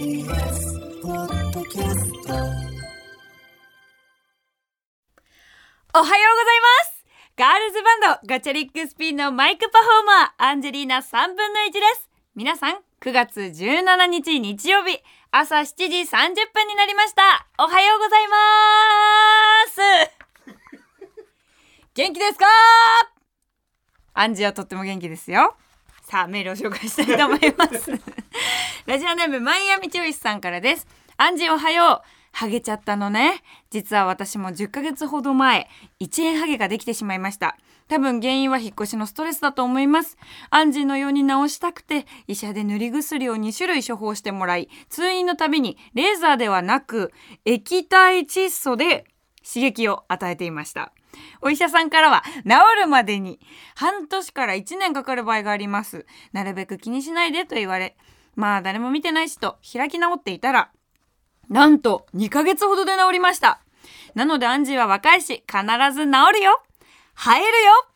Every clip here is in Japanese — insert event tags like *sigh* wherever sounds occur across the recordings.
TBS ポッドキャストおはようございます。ガールズバンドガチャリックスピンのマイクパフォーマーアンジェリーナ3分の1です。皆さん9月17日日曜日朝7時30分になりました。おはようございます。元気ですか？アンジはとっても元気ですよ。さあメールを紹介したいと思います。*laughs* ラジオネームマイアミチョイスさんからです。アンジおはよう。ハゲちゃったのね。実は私も10ヶ月ほど前1円ハゲができてしまいました。多分原因は引っ越しのストレスだと思います。アンジーのように治したくて医者で塗り薬を2種類処方してもらい通院のたびにレーザーではなく液体窒素で刺激を与えていました。お医者さんからは治るまでに半年から1年かかる場合があります。なるべく気にしないでと言われまあ誰も見てないしと開き直っていたらなんと2ヶ月ほどで治りました。なのでアンジーは若いし必ず治るよ。生えるよ。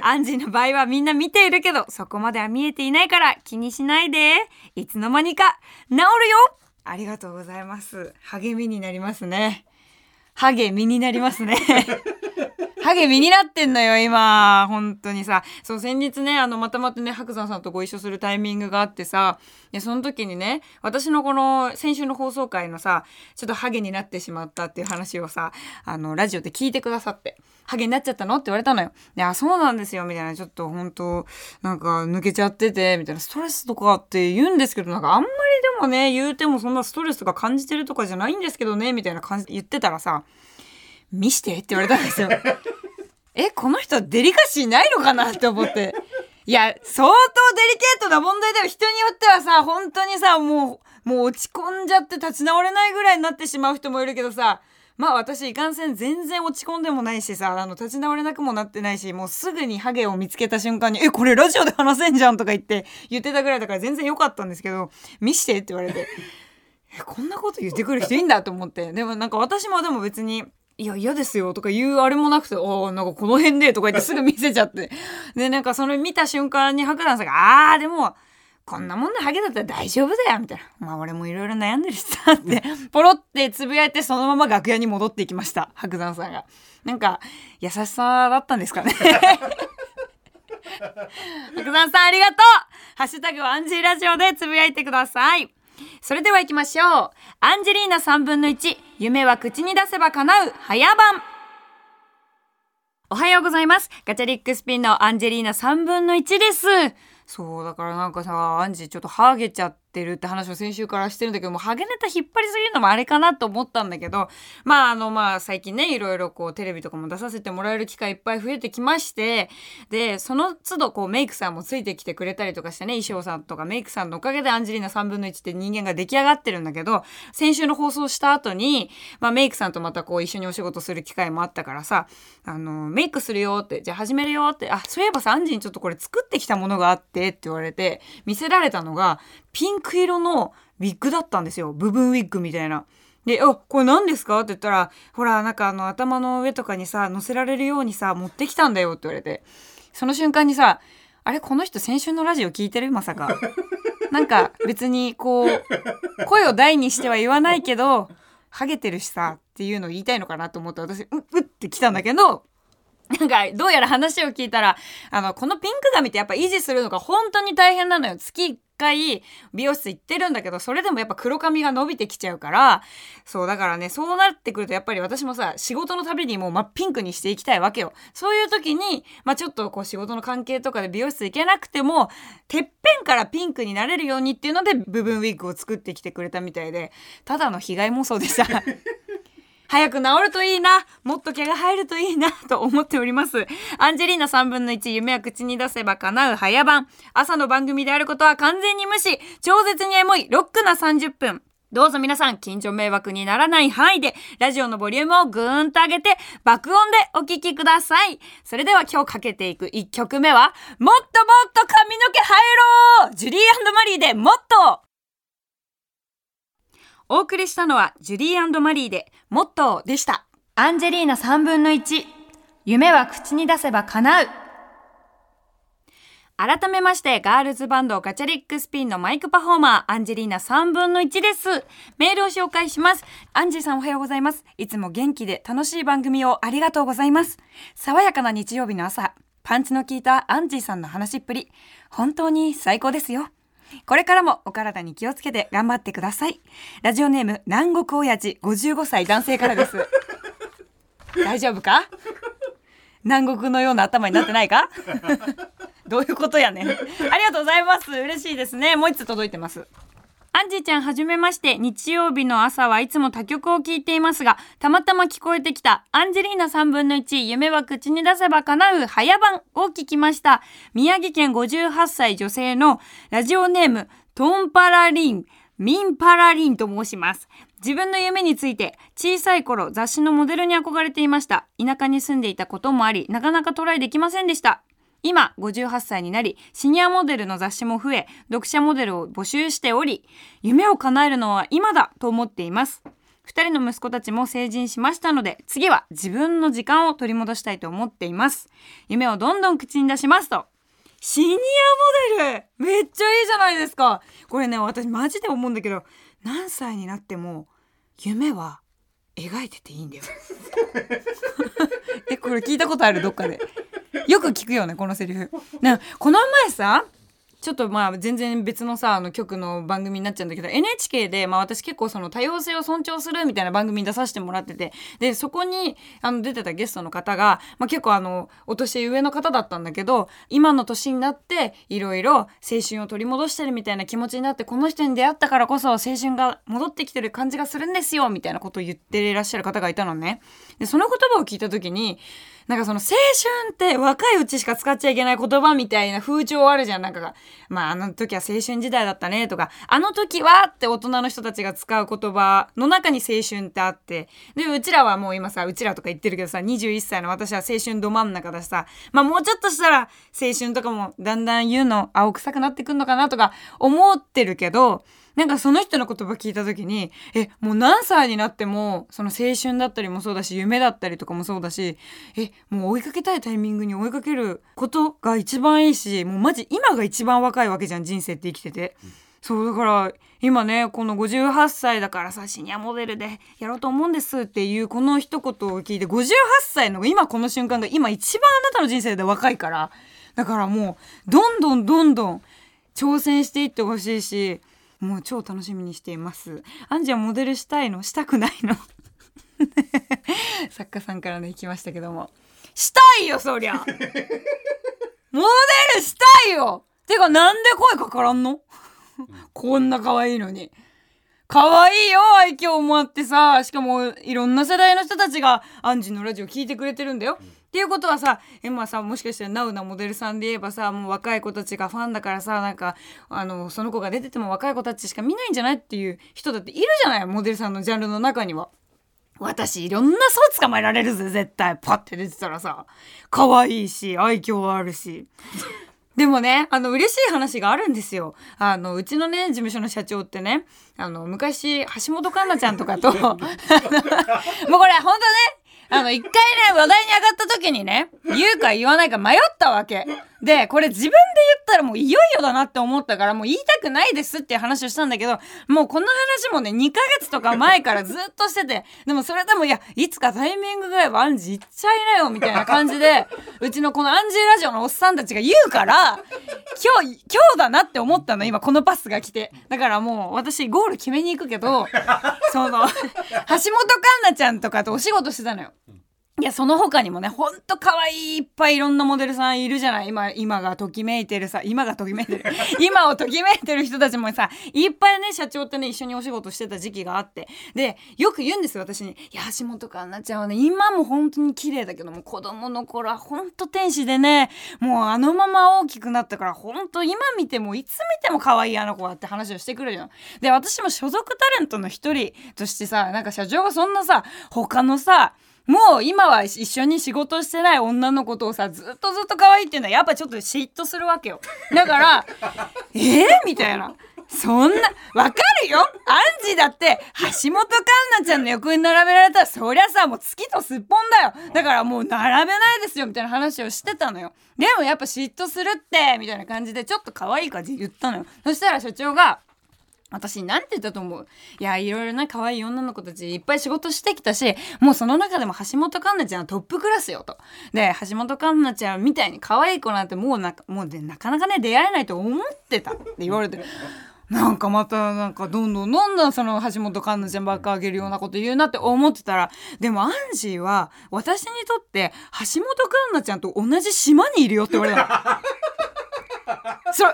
アンジーの場合はみんな見ているけどそこまでは見えていないから気にしないで。いつの間にか治るよ。ありがとうございます。励みになりますね。ハゲ身になりますね。ハゲ身になってんのよ、今。本当にさ。そう、先日ね、あの、またまたね、白山さんとご一緒するタイミングがあってさ、で、その時にね、私のこの、先週の放送回のさ、ちょっとハゲになってしまったっていう話をさ、あの、ラジオで聞いてくださって、ハゲになっちゃったのって言われたのよ。で、あ、そうなんですよ、みたいな、ちょっと本当なんか抜けちゃってて、みたいな、ストレスとかって言うんですけど、なんかあんまりでもね、言うてもそんなストレスとか感じてるとかじゃないんですけどね、みたいな感じ言ってたらさ、見してって言われたんですよ。*laughs* え、この人デリカシーないのかなって思って。いや、相当デリケートな問題だよ。人によってはさ、本当にさ、もう、もう落ち込んじゃって立ち直れないぐらいになってしまう人もいるけどさ、まあ私いかんせん全然落ち込んでもないしさ、あの、立ち直れなくもなってないし、もうすぐにハゲを見つけた瞬間に、え、これラジオで話せんじゃんとか言って、言ってたぐらいだから全然良かったんですけど、見してって言われて、え、こんなこと言ってくる人いいんだと思って。でもなんか私もでも別に、いや、嫌ですよとか言うあれもなくて、おーなんかこの辺でとか言って *laughs* すぐ見せちゃって。で、なんかそれ見た瞬間に白山さんが、あー、でも、こんなもんでハゲだったら大丈夫だよみたいな。まあ俺もいろいろ悩んでるしさって、ポロってつぶやいてそのまま楽屋に戻っていきました。白山さんが。なんか、優しさだったんですかね。*laughs* 白山さんありがとうハッシュタグはアンジーラジオでつぶやいてください。それでは行きましょう。アンジェリーナ3分の1、夢は口に出せば叶う、早番。おはようございます。ガチャリックスピンのアンジェリーナ3分の1です。そう、だからなんかさ、アンジーちょっとハゲちゃってるって話を先週からしてるんだけども、ハゲネタ引っ張りすぎるのもあれかなと思ったんだけど、まああのまあ最近ね、いろいろこうテレビとかも出させてもらえる機会いっぱい増えてきまして、で、その都度こうメイクさんもついてきてくれたりとかしてね、衣装さんとかメイクさんのおかげでアンジェリーナ3分の1って人間が出来上がってるんだけど、先週の放送した後に、まあメイクさんとまたこう一緒にお仕事する機会もあったからさ、あの、メイクするよって、じゃあ始めるよって、あ、そういえばさ、アンジーにちょっとこれ作ってきたものがあってって言われて、見せられたのが、ピンク色のウィッグだったんですよ。部分ウィッグみたいな。で、あ、これ何ですか？って言ったら、ほら、なんかあの、頭の上とかにさ、乗せられるようにさ、持ってきたんだよって言われて。その瞬間にさ、あれ？この人先週のラジオ聞いてる？まさか。*laughs* なんか別にこう、声を大にしては言わないけど、ハゲてるしさっていうのを言いたいのかなと思って私、うっ、うって来たんだけど、なんか、どうやら話を聞いたら、あの、このピンク髪ってやっぱ維持するのが本当に大変なのよ。月1回美容室行ってるんだけど、それでもやっぱ黒髪が伸びてきちゃうから、そう、だからね、そうなってくるとやっぱり私もさ、仕事のたびにもう真っピンクにしていきたいわけよ。そういう時に、まあちょっとこう仕事の関係とかで美容室行けなくても、てっぺんからピンクになれるようにっていうので、部分ウィッグを作ってきてくれたみたいで、ただの被害妄想でした。早く治るといいなもっと毛が生えるといいなと思っております。アンジェリーナ3分の1夢は口に出せば叶う早番。朝の番組であることは完全に無視。超絶にエモいロックな30分。どうぞ皆さん、近所迷惑にならない範囲で、ラジオのボリュームをぐーんと上げて、爆音でお聞きください。それでは今日かけていく1曲目は、もっともっと髪の毛生えろジュリーマリーでもっとお送りしたのはジュリーマリーでモットーでした。アンジェリーナ3分の1。夢は口に出せば叶う。改めましてガールズバンドガチャリックスピンのマイクパフォーマーアンジェリーナ3分の1ですメールを紹介しますアンジーさんおはようございますいつも元気で楽しい番組をありがとうございます爽やかな日曜日の朝パンチの効いたアンジーさんの話っぷり本当に最高ですよこれからもお体に気をつけて頑張ってくださいラジオネーム南国親父55歳男性からです *laughs* 大丈夫か？南国のような頭になってないか？*laughs* どういうことやねん。ありがとうございます。嬉しいですね。もう一つ届いてます。アンジーちゃんはじめまして、日曜日の朝はいつも他局を聞いていますが、たまたま聞こえてきたアンジェリーナ3分の1、夢は口に出せば叶う早番を聞きました。宮城県58歳女性のラジオネーム、トンパラリン、ミンパラリンと申します。自分の夢について小さい頃雑誌のモデルに憧れていました。田舎に住んでいたこともあり、なかなかトライできませんでした。今58歳になりシニアモデルの雑誌も増え読者モデルを募集しており夢を叶えるのは今だと思っています。2人の息子たちも成人しましたので次は自分の時間を取り戻したいと思っています。夢をどんどん口に出しますとシニアモデルめっちゃいいじゃないですか。これね私マジで思うんだけど何歳になっても夢は描いてていいんだよ。*laughs* えこれ聞いたことある？どっかで。よく聞くよねこのセリフ。なこの前さちょっとまあ全然別のさあの局の番組になっちゃうんだけど NHK でまあ私結構その多様性を尊重するみたいな番組に出させてもらっててでそこにあの出てたゲストの方が、まあ、結構あのお年上の方だったんだけど今の年になっていろいろ青春を取り戻してるみたいな気持ちになってこの人に出会ったからこそ青春が戻ってきてる感じがするんですよみたいなことを言ってらっしゃる方がいたのね。でその言葉を聞いた時になんかその青春って若いうちしか使っちゃいけない言葉みたいな風潮あるじゃん。なんか、まああの時は青春時代だったねとか、あの時はって大人の人たちが使う言葉の中に青春ってあって、で、うちらはもう今さ、うちらとか言ってるけどさ、21歳の私は青春ど真ん中だしさ、まあもうちょっとしたら青春とかもだんだん言うの青臭くなってくんのかなとか思ってるけど、なんかその人の言葉聞いた時にえもう何歳になってもその青春だったりもそうだし夢だったりとかもそうだしえもう追いかけたいタイミングに追いかけることが一番いいしもうマジ今が一番若いわけじゃん人生って生きてて。そうだから今ねこの58歳だからさシニアモデルでやろうと思うんですっていうこの一言を聞いて58歳の今この瞬間が今一番あなたの人生で若いからだからもうどんどんどんどん挑戦していってほしいしもう超楽しみにしています。アンジはモデルしたいの？したくないの？*laughs* 作家さんからね行きましたけども。したいよそりゃ！モデルしたいよ！てかなんで声かからんの？こんな可愛いのに。可愛いよ愛嬌もあってさ。しかもいろんな世代の人たちがアンジのラジオ聞いてくれてるんだよ、っていうことはさエマさもしかしてナウなモデルさんで言えばさもう若い子たちがファンだからさなんかあのその子が出てても若い子たちしか見ないんじゃないっていう人だっているじゃない？モデルさんのジャンルの中には。私いろんな層捕まえられるぜ絶対。パッて出てたらさ。可愛いし愛嬌あるし。でもね、あの、嬉しい話があるんですよ。あの、うちのね、事務所の社長ってね、あの、昔、橋本環奈ちゃんとかと、*laughs* もうこれ、本当ね、あの、一回ね、話題に上がった時にね、言うか言わないか迷ったわけ。で、これ自分で言ったらもういよいよだなって思ったから、もう言いたくないですっていう話をしたんだけど、もうこの話もね、2ヶ月とか前からずっとしてて、でもそれでも、いや、いつかタイミングぐらいはアンジー行っちゃいなよ、みたいな感じで、うちのこのアンジーラジオのおっさんたちが言うから、今日、今日だなって思ったの、今このパスが来て。だからもう、私ゴール決めに行くけど、その、橋本環奈ちゃんとかとお仕事してたのよ。いや、その他にもね、ほんと可愛いいっぱいいろんなモデルさんいるじゃない今、今がときめいてるさ、今がときめいてる。*laughs* 今をときめいてる人たちもさ、いっぱいね、社長ってね、一緒にお仕事してた時期があって。で、よく言うんですよ、私に。いや、橋本環奈ちゃんはね、今も本当に綺麗だけども、子供の頃はほんと天使でね、もうあのまま大きくなったから、ほんと今見ても、いつ見ても可愛いあの子はって話をしてくるじゃん。で、私も所属タレントの一人としてさ、なんか社長がそんなさ、他のさ、もう今は一緒に仕事してない女の子とさずっとずっと可愛いっていうのはやっぱちょっと嫉妬するわけよ。だから *laughs* えー、みたいな。そんなわかるよ。アンジーだって橋本環奈ちゃんの横に並べられたらそりゃさもう月とすっぽんだよ。だからもう並べないですよみたいな話をしてたのよ。でもやっぱ嫉妬するってみたいな感じでちょっと可愛い感じ言ったのよ。そしたら所長が私なんて言ったと思う？いやいろいろな可愛い女の子たちいっぱい仕事してきたしもうその中でも橋本環奈ちゃんはトップクラスよと。で橋本環奈ちゃんみたいに可愛い子なんてもうなもうでなかなかね出会えないと思ってたって言われてなんかまたなんかどんどんどんどんその橋本環奈ちゃんばっかあげるようなこと言うなって思ってたらでもアンジーは私にとって橋本環奈ちゃんと同じ島にいるよって言われた。そ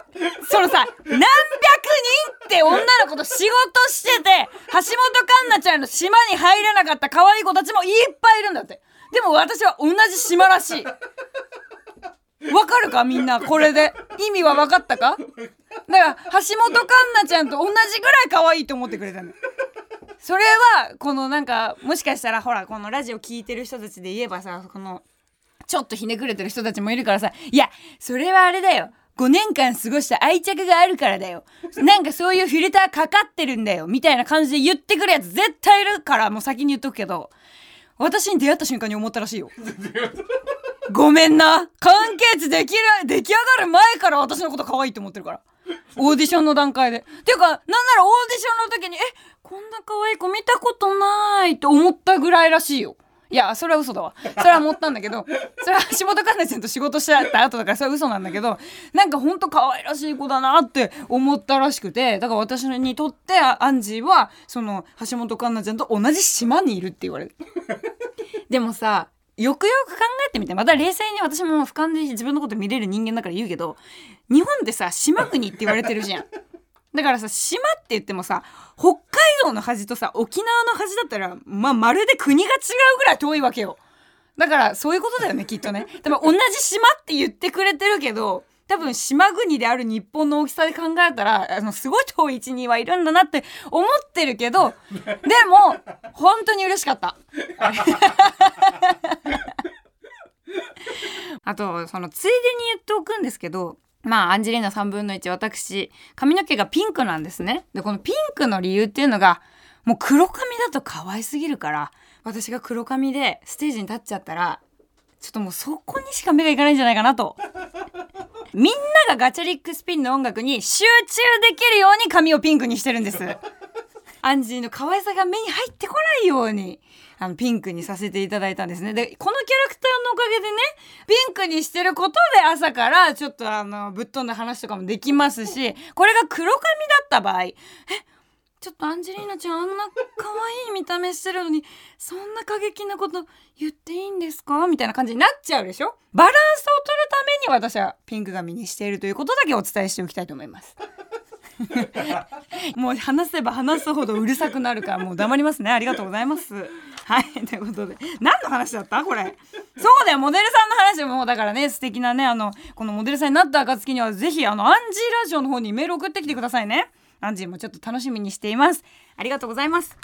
そのさ何百人って女の子と仕事してて橋本環奈ちゃんの島に入れなかった可愛い子たちもいっぱいいるんだって。でも私は同じ島らしい。わかるかみんなこれで。意味は分かったか？だから橋本環奈ちゃんと同じぐらい可愛いと思ってくれたのそれはこのなんかもしかしたらほらこのラジオ聞いてる人たちで言えばさこのちょっとひねくれてる人たちもいるからさ。いやそれはあれだよ。5年間過ごした愛着があるからだよ。なんかそういうフィルターかかってるんだよ。みたいな感じで言ってくるやつ絶対いるからもう先に言っとくけど、私に出会った瞬間に思ったらしいよ。*laughs* ごめんな。関係値できる、出来上がる前から私のこと可愛いと思ってるから。オーディションの段階で。ていうか、なんならオーディションの時に、え、こんな可愛い子見たことないと思ったぐらいらしいよ。いや、それは嘘だわ。それは思ったんだけど、*laughs* それは橋本環奈ちゃんと仕事しちゃった後だから、それは嘘なんだけど、なんかほんと可愛らしい子だなって思ったらしくて、だから私にとってアンジーは、その橋本環奈ちゃんと同じ島にいるって言われる。*laughs* でもさ、よくよく考えてみてまた冷静に私も俯瞰で自分のこと見れる人間だから言うけど日本ってさ島国って言われてるじゃんだからさ島って言ってもさ北海道の端とさ沖縄の端だったらまあまるで国が違うぐらい遠いわけよだからそういうことだよねきっとね多分同じ島って言ってくれてるけど多分島国である日本の大きさで考えたらあのすごい遠い位置にはいるんだなって思ってるけどでも本当に嬉しかった。あとそのついでに言っておくんですけどまあアンジェリーナ3分の1私髪の毛がピンクなんですね。でこのピンクの理由っていうのがもう黒髪だと可愛すぎるから私が黒髪でステージに立っちゃったらちょっともうそこにしか目がいかないんじゃないかなと。みんながガチャリックスピンの音楽に集中できるように髪をピンクにしてるんです。アンジーの可愛さが目に入ってこないようにあのピンクにさせていただいたんですね。でこのキャラクターのおかげでねピンクにしてることで朝からちょっとあのぶっ飛んだ話とかもできますしこれが黒髪だった場合えちょっとアンジェリーナちゃんあんな可愛い見た目してるのにそんな過激なこと言っていいんですか？みたいな感じになっちゃうでしょ？バランスを取るために私はピンク髪にしているということだけお伝えしておきたいと思います。*laughs* もう話せば話すほどうるさくなるからもう黙りますね。ありがとうございます。はいということで。何の話だった？これ。そうだよ。モデルさんの話もだからね素敵なねあのこのモデルさんになった暁にはぜひあのアンジーラジオの方にメール送ってきてくださいね。アンジーもちょっと楽しみにしています。ありがとうございます。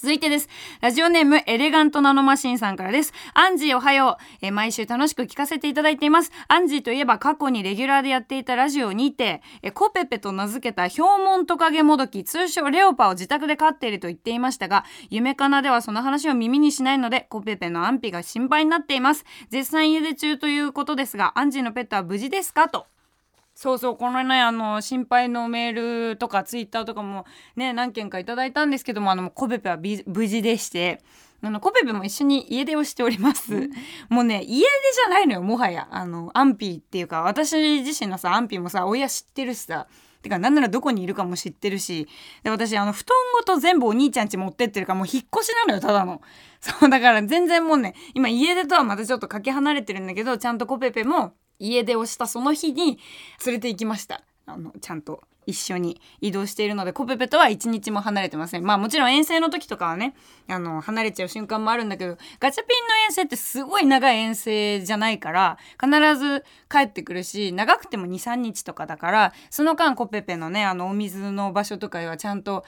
続いてです。ラジオネーム、エレガントナノマシンさんからです。アンジーおはよう。え毎週楽しく聞かせていただいています。アンジーといえば過去にレギュラーでやっていたラジオにて、えコペペと名付けたヒョウモントカゲモドキ、通称レオパを自宅で飼っていると言っていましたが、夢かなではその話を耳にしないので、コペペの安否が心配になっています。絶賛家出中ということですが、アンジーのペットは無事ですか？と。そうそうこのねあの心配のメールとかツイッターとかもね何件かいただいたんですけどもあのコペペは無事でしてあのコペペも一緒に家出をしております、もうね家出じゃないのよもはや。あの安否っていうか私自身のさ安否もさ親知ってるしさ。てかなんならどこにいるかも知ってるし。で私あの布団ごと全部お兄ちゃん家持ってってるからもう引っ越しなのよただの。そうだから全然もうね今家出とはまたちょっとかけ離れてるんだけどちゃんとコペペも家出をしたその日に連れて行きました。あのちゃんと一緒に移動しているのでコペペとは一日も離れてません。まあもちろん遠征の時とかはねあの離れちゃう瞬間もあるんだけどガチャピンの遠征ってすごい長い遠征じゃないから必ず帰ってくるし長くても23日とかだからその間コペペのねあのお水の場所とかはちゃんと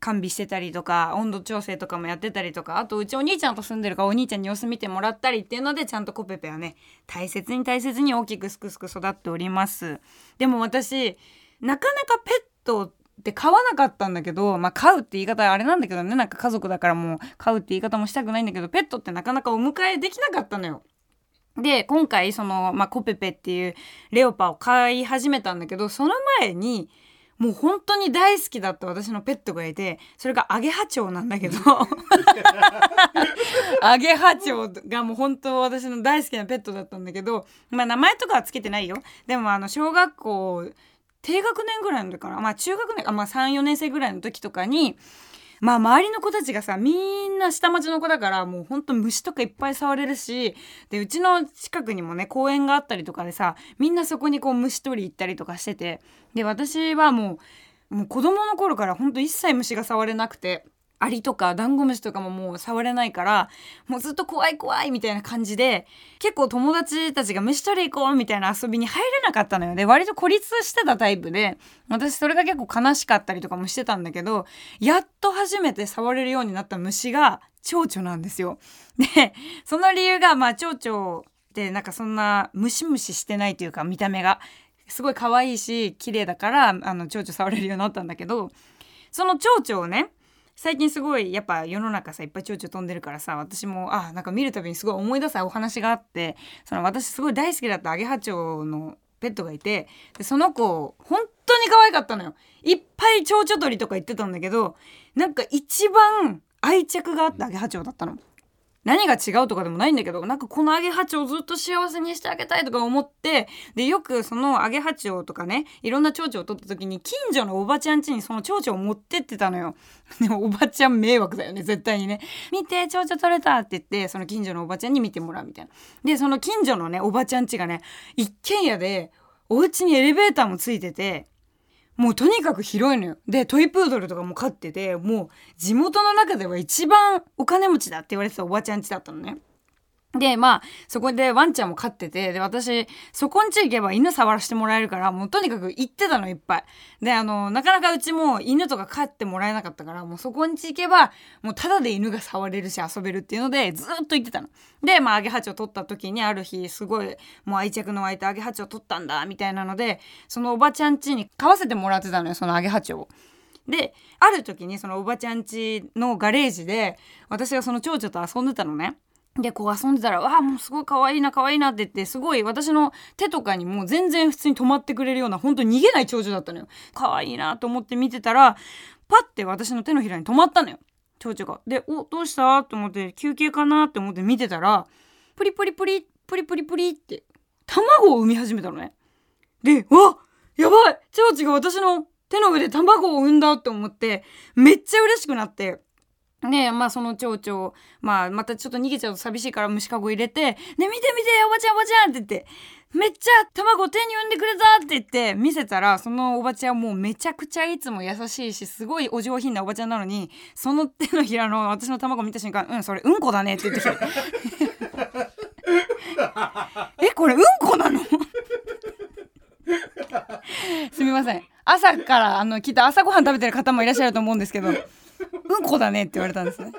完備してたりとか温度調整とかもやってたりとかあとうちお兄ちゃんと住んでるからお兄ちゃんに様子見てもらったりっていうのでちゃんとコペペはね大切に大切に大きくすくすく育っておりますでも私なかなかペットって飼わなかったんだけど、まあ、飼うって言い方あれなんだけどねなんか家族だからもう飼うって言い方もしたくないんだけどペットってなかなかお迎えできなかったのよ。で今回その、まあ、コペペっていうレオパを飼い始めたんだけどその前にもう本当に大好きだった私のペットがいてそれがアゲハチョウなんだけど。*laughs* アゲハチョウがもう本当私の大好きなペットだったんだけどまあ名前とかはつけてないよ。でもあの小学校低学年ぐらいの時からまあ中学年あ、まあ、34年生ぐらいの時とかにまあ周りの子たちがさみんな下町の子だからもうほんと虫とかいっぱい触れるしでうちの近くにもね公園があったりとかでさみんなそこにこう虫取り行ったりとかしててで私はもうもう子供の頃からほんと一切虫が触れなくて。アリとかダンゴムシとかももう触れないからもうずっと怖い怖いみたいな感じで結構友達たちが虫取り行こうみたいな遊びに入れなかったのよで割と孤立してたタイプで私それが結構悲しかったりとかもしてたんだけどやっと初めて触れるようになった虫が蝶々なんですよ。でその理由がまあ蝶々ってなんかそんなムシムシしてないというか見た目がすごい可愛いし綺麗だからあの蝶々触れるようになったんだけどその蝶々をね最近すごいやっぱ世の中さいっぱい蝶々飛んでるからさ私もあなんか見るたびにすごい思い出すお話があってその私すごい大好きだったアゲハチョウのペットがいてでその子本当に可愛かったのよいっぱい蝶々鳥とか言ってたんだけどなんか一番愛着があったアゲハチョウだったの。何が違うとかでもないんだけどなんかこのアゲハチョウをずっと幸せにしてあげたいとか思ってでよくそのアゲハチョウとかねいろんな蝶々を取った時に近所のおばちゃん家にその蝶々を持ってってたのよ。*laughs* でもおばちゃん迷惑だよね絶対にね。見て蝶々取れたって言ってその近所のおばちゃんに見てもらうみたいな。でその近所のねおばちゃん家がね一軒家でお家にエレベーターもついててもうとにかく広いのよ。で、トイプードルとかも飼ってて、もう地元の中では一番お金持ちだって言われてたおばちゃん家だったのね。で、まあ、そこでワンちゃんも飼ってて、で、私、そこんち行けば犬触らせてもらえるから、もうとにかく行ってたの、いっぱい。で、あの、なかなかうちも犬とか飼ってもらえなかったから、もうそこんち行けば、もうただで犬が触れるし遊べるっていうので、ずっと行ってたの。で、まあ、アゲハチを取った時にある日、すごい、もう愛着の湧いたアゲハチを取ったんだ、みたいなので、そのおばちゃん家に飼わせてもらってたのよ、そのアゲハチを。で、ある時にそのおばちゃん家のガレージで、私がその蝶々と遊んでたのね。でこう遊んでたら「わあもうすごい可愛いな可愛いな」って言ってすごい私の手とかにもう全然普通に止まってくれるような本当に逃げない長女だったのよ可愛いなと思って見てたらパッて私の手のひらに止まったのよ蝶々が。で「おどうした?」と思って休憩かな？って思って見てたらプリプリプリプリプリプリって卵を産み始めたのね。で「わやばい蝶々が私の手の上で卵を産んだ」って思ってめっちゃ嬉しくなって。で、まあその蝶々、まあまたちょっと逃げちゃうと寂しいから虫かご入れて、ね、見て見ておばちゃんおばちゃんって言って、めっちゃ卵手に産んでくれたって言って見せたら、そのおばちゃんもうめちゃくちゃいつも優しいし、すごいお上品なおばちゃんなのに、その手のひらの私の卵見た瞬間、うん、それうんこだねって言ってきて。*laughs* え、これうんこなの？*laughs* すみません。朝からあの来た朝ごはん食べてる方もいらっしゃると思うんですけど、うんこだねって言われたんですね。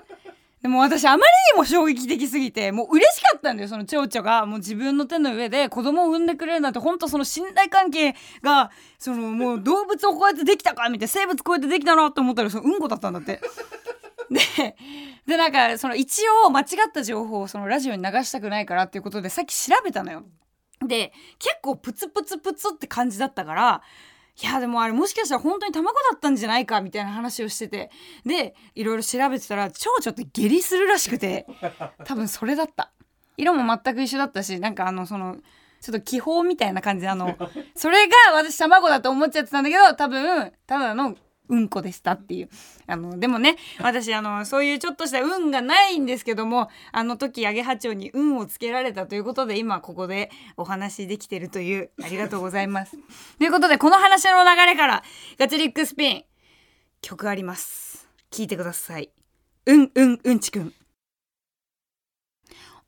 でも私あまりにも衝撃的すぎてもう嬉しかったんだよその蝶々がもう自分の手の上で子供を産んでくれるなんてほんとその信頼関係がそのもう動物をこうやってできたかみたいな生物こうやってできたなと思ったらそのうんこだったんだって。ででなんかその一応間違った情報をそのラジオに流したくないからっていうことでさっき調べたのよ。で結構プツプツプツって感じだったからいやでもあれもしかしたら本当に卵だったんじゃないかみたいな話をしてて。でいろいろ調べてたら蝶々って下痢するらしくて *laughs* 多分それだった。色も全く一緒だったしなんかあのそのちょっと気泡みたいな感じであの *laughs* それが私卵だと思っちゃってたんだけど多分ただのうんこでしたっていう。あの、でもね、私、あの、そういうちょっとした運がないんですけども、あの時、アゲハチョウに運をつけられたということで、今ここでお話できてるという、ありがとうございます。*laughs* ということで、この話の流れから、ガチリックスピン、曲あります。聞いてください。うんうんうんちくん。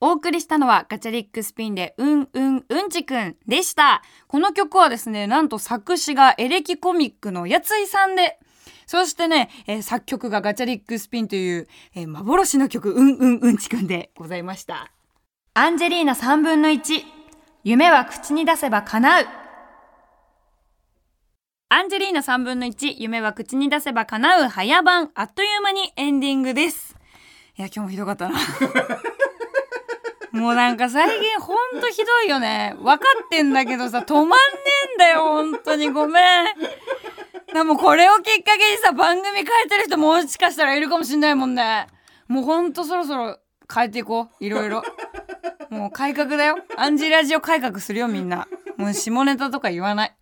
お送りしたのはガチャリックスピンでうんうんうんちくんでした。この曲はですね、なんと作詞がエレキコミックのやついさんでそしてね、えー、作曲がガチャリックスピンという、えー、幻の曲、うんうんうんちくんでございました。アンジェリーナ3分の1、夢は口に出せば叶う。アンジェリーナ3分の1夢は口に出せば叶う。早番。あっという間にエンディングです。いや今日もひどかったな。*laughs* もうなんか最近ほんとひどいよね。分かってんだけどさ止まんねえんだよ本当に。ごめんでもこれをきっかけにさ番組変えてる人もしかしたらいるかもしんないもんね。もうほんとそろそろ変えていこう。いろいろ。もう改革だよ。アンジーラジオ改革するよみんな。もう下ネタとか言わない。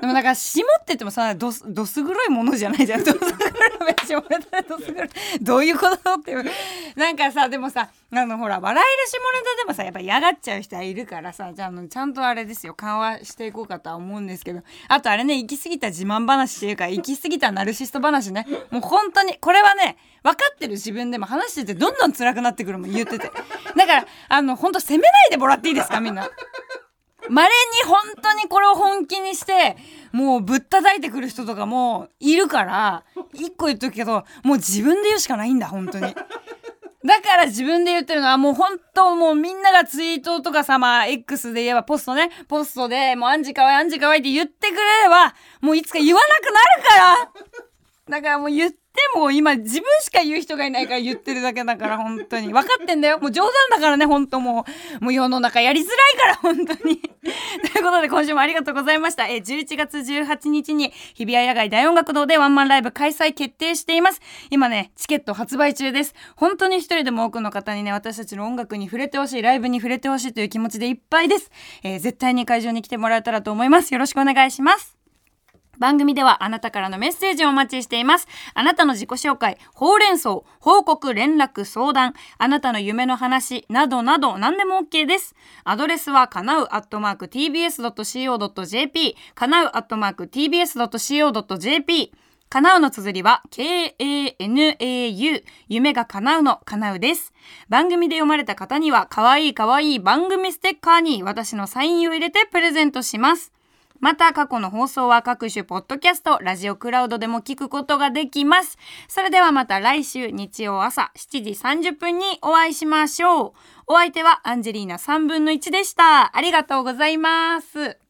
でもなんか下って言ってもさどすどす黒いものじゃないじゃん。*laughs* どす黒いどす黒い。どういうことって。いうなんかさでもさあのほら笑える下ネタでもさやっぱ嫌がっちゃう人はいるからさじゃあちゃんとあれですよ。緩和していこうかとは思うんですけど。あとあれね行き過ぎた自慢話っていうか行き過ぎたナルシスト話ね。もう本当にこれはね分かってる自分でも話しててどんどん辛くなってくるもん言ってて。だからあの本当責めないでもらっていいですかみんな。稀に本当にこれを本気にしてもうぶったたいてくる人とかもいるから一個言っとくけどもう自分で言うしかないんだ本当に。だから自分で言ってるのはもう本当もうみんながツイートとかさまあ X で言えばポストねポストでもうアンジかわいアンジかわいいって言ってくれればもういつか言わなくなるからだからもう言っても今自分しか言う人がいないから言ってるだけだから本当に。分かってんだよ。もう冗談だからね本当もう。もう世の中やりづらいから本当に。*laughs* ということで今週もありがとうございました。え11月18日に日比谷野外大音楽堂でワンマンライブ開催決定しています。今ねチケット発売中です。本当に一人でも多くの方にね私たちの音楽に触れてほしいライブに触れてほしいという気持ちでいっぱいです、えー、絶対に会場に来てもらえたらと思います。よろしくお願いします。番組ではあなたからのメッセージをお待ちしています。あなたの自己紹介、ほうれん草、報告、連絡、相談、あなたの夢の話、などなど何でも OK です。アドレスはかなうアットマーク tbs.co.jp、かなうアットマーク tbs.co.jp、かなうの綴りは K-A-N-A-U 夢が叶うのかなうです。番組で読まれた方にはかわいいかわいい番組ステッカーに私のサインを入れてプレゼントします。また過去の放送は各種ポッドキャスト、ラジオクラウドでも聞くことができます。それではまた来週日曜朝7時30分にお会いしましょう。お相手はアンジェリーナ3分の1でした。ありがとうございます。